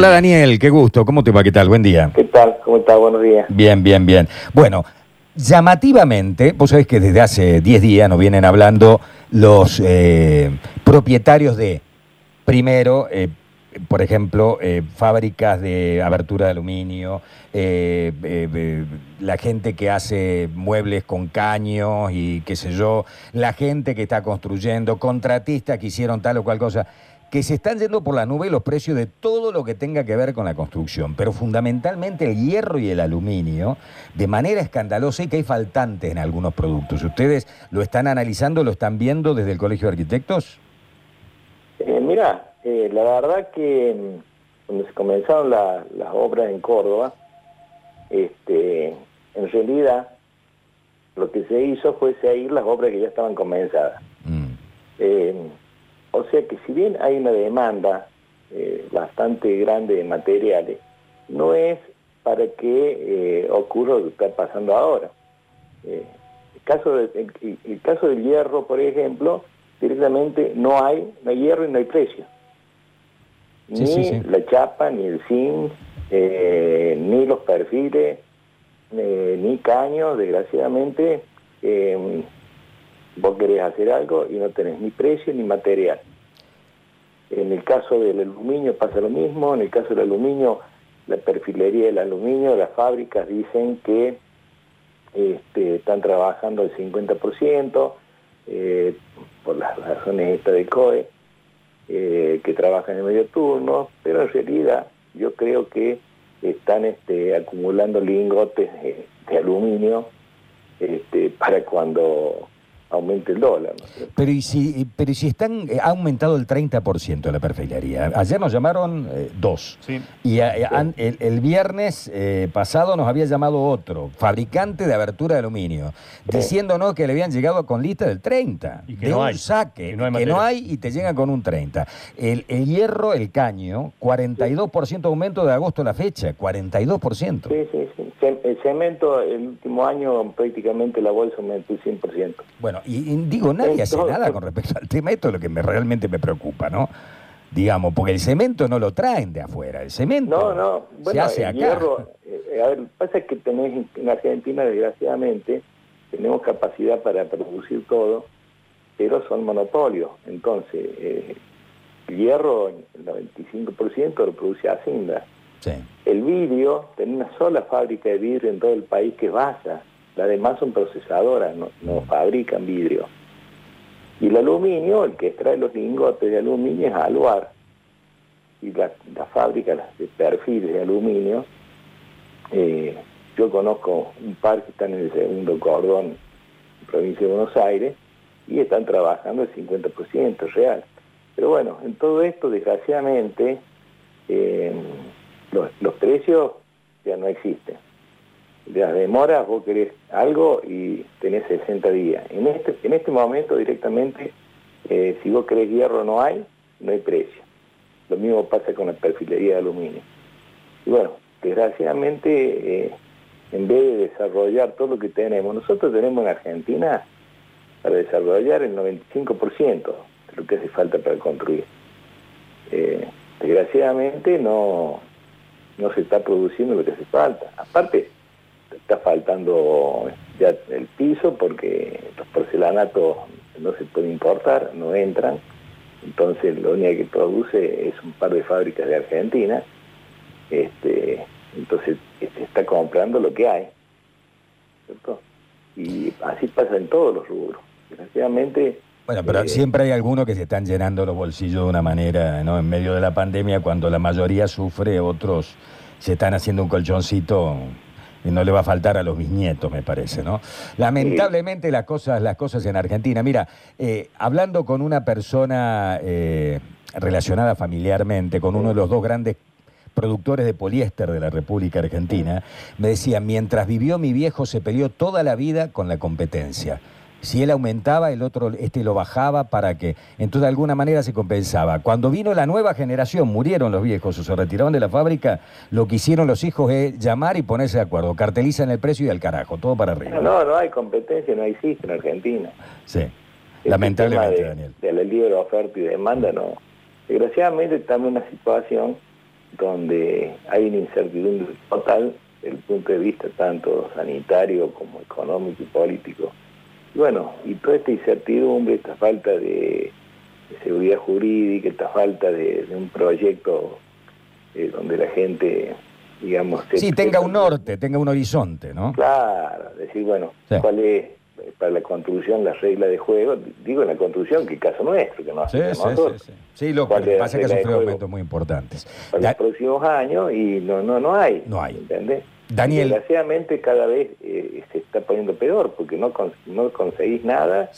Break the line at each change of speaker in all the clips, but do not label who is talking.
Hola Daniel, qué gusto. ¿Cómo te va? ¿Qué tal? Buen día.
¿Qué tal? ¿Cómo estás? Buenos días.
Bien, bien, bien. Bueno, llamativamente, vos sabés que desde hace 10 días nos vienen hablando los eh, propietarios de, primero, eh, por ejemplo, eh, fábricas de abertura de aluminio, eh, eh, eh, la gente que hace muebles con caños y qué sé yo, la gente que está construyendo, contratistas que hicieron tal o cual cosa, que se están yendo por la nube los precios de todo lo que tenga que ver con la construcción, pero fundamentalmente el hierro y el aluminio, de manera escandalosa y que hay faltantes en algunos productos. ¿Ustedes lo están analizando, lo están viendo desde el Colegio de Arquitectos?
Eh, mira, eh, la verdad que mm, cuando se comenzaron la- las obras en Córdoba, este, en realidad lo que se hizo fue seguir las obras que ya estaban comenzadas.
Mm.
Eh, o sea que si bien hay una demanda eh, bastante grande de materiales, no es para que eh, ocurra lo que está pasando ahora. Eh, el, caso de- el- el caso del hierro, por ejemplo, directamente no hay, no hay hierro y no hay precio. Ni
sí, sí.
la chapa, ni el zinc, ni los perfiles, ni caños, desgraciadamente. Vos querés hacer algo y no tenés ni precio ni material. En el caso del aluminio pasa lo mismo, en el caso del aluminio, la perfilería del aluminio, las fábricas dicen que este, están trabajando al 50%, eh, por las razones estas de COE, eh, que trabajan en medio turno, pero en realidad yo creo que están este, acumulando lingotes de, de aluminio este, para cuando aumente el dólar.
Pero y si, pero y si están, eh, ha aumentado el 30% la perfilería. Ayer nos llamaron eh, dos.
Sí.
Y eh, el, el viernes eh, pasado nos había llamado otro, fabricante de abertura de aluminio, diciéndonos que le habían llegado con lista del 30,
Y que
de
no
un
hay.
saque,
Y no hay
que no hay y te llegan con un 30. El, el hierro, el caño, 42% aumento de agosto a la fecha, 42%.
Sí, sí, sí. El cemento, el último año prácticamente la bolsa aumentó el 100%.
Bueno, y, y digo, nadie hace nada con respecto al tema. Esto es lo que me, realmente me preocupa, ¿no? Digamos, porque el cemento no lo traen de afuera. El cemento
No, no,
se
bueno,
hace
el
acá.
hierro, eh, a ver, pasa que tenés en- en Argentina, desgraciadamente, tenemos capacidad para producir todo, pero son monopolios. Entonces, eh, el hierro, el 95% lo produce Hacienda.
Sí.
El vidrio, tiene una sola fábrica de vidrio en todo el país que es Baza. Las demás son procesadoras, no, fabrican vidrio. Y el aluminio, el que extrae los lingotes de aluminio es Aluar. Y la, la fábrica las de perfiles de aluminio, eh, yo conozco un par que están en el segundo cordón, provincia de Buenos Aires, y están trabajando el 50% real. Pero bueno, en todo esto, desgraciadamente, eh, los precios ya no existen. Las demoras, vos querés algo y tenés 60 días. En este, en este momento directamente, eh, si vos querés hierro no hay, no hay precio. Lo mismo pasa con la perfilería de aluminio. Y bueno, desgraciadamente, eh, en vez de desarrollar todo lo que tenemos, nosotros tenemos en Argentina para desarrollar el 95% de lo que hace falta para construir. Eh, desgraciadamente no, no se está produciendo lo que hace falta. Aparte, está faltando ya el piso porque los porcelanatos no se pueden importar, no entran. Entonces, lo único que produce es un par de fábricas de Argentina. Este, entonces, se está comprando lo que hay. ¿cierto? Y así pasa en todos los rubros. Desgraciadamente,
Bueno, pero
eh,
siempre hay algunos que se están llenando los bolsillos de una manera, ¿no? En medio de la pandemia, cuando la mayoría sufre, otros se están haciendo un colchoncito y no le va a faltar a los bisnietos, me parece, ¿no? Lamentablemente las cosas, las cosas en Argentina. Mira, eh, hablando con una persona eh, relacionada familiarmente, con uno de los dos grandes productores de poliéster de la República Argentina, me decía, mientras vivió mi viejo se peleó toda la vida con la competencia. Si él aumentaba, el otro este lo bajaba para que, entonces de alguna manera se compensaba. Cuando vino la nueva generación, murieron los viejos o se retiraron de la fábrica, lo que hicieron los hijos es llamar y ponerse de acuerdo, cartelizan el precio y al carajo, todo para arriba.
no, no hay competencia, no existe en Argentina.
Sí,
Este
lamentablemente,
de,
Daniel.
De la libre oferta y demanda, no. Desgraciadamente estamos en una situación donde hay una incertidumbre total desde el punto de vista tanto sanitario como económico y político. Y bueno, y toda esta incertidumbre, esta falta de, seguridad jurídica, esta falta de, un proyecto eh, donde la gente, digamos...
Sí, tenga un norte, tenga un horizonte, ¿no?
Claro, decir, bueno, cuál es para la construcción las reglas de juego, digo en la construcción, que el caso nuestro, que no
sí, sí, sí, sí, sí. lo que pasa es que ha sufrido momentos muy importantes.
Para los próximos años y no, no, no hay.
No hay.
¿Entendés?
Daniel.
Desgraciadamente cada vez eh, se está poniendo peor porque no, no conseguís nada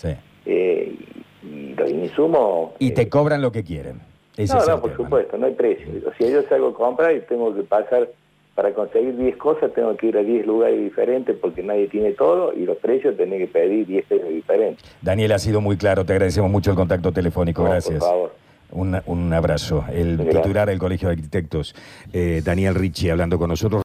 eh, y los insumos...
Y te eh, cobran lo que quieren.
no, no, por supuesto, no hay precio. O sea, yo salgo a comprar y tengo que pasar, para conseguir 10 cosas tengo que ir a 10 lugares diferentes porque nadie tiene todo y los precios tenés que pedir 10 precios diferentes.
Daniel, ha sido muy claro, te agradecemos mucho el contacto telefónico, gracias.
Por favor.
Un, un abrazo. El titular del Colegio de Arquitectos, Daniel Ricci, hablando con nosotros.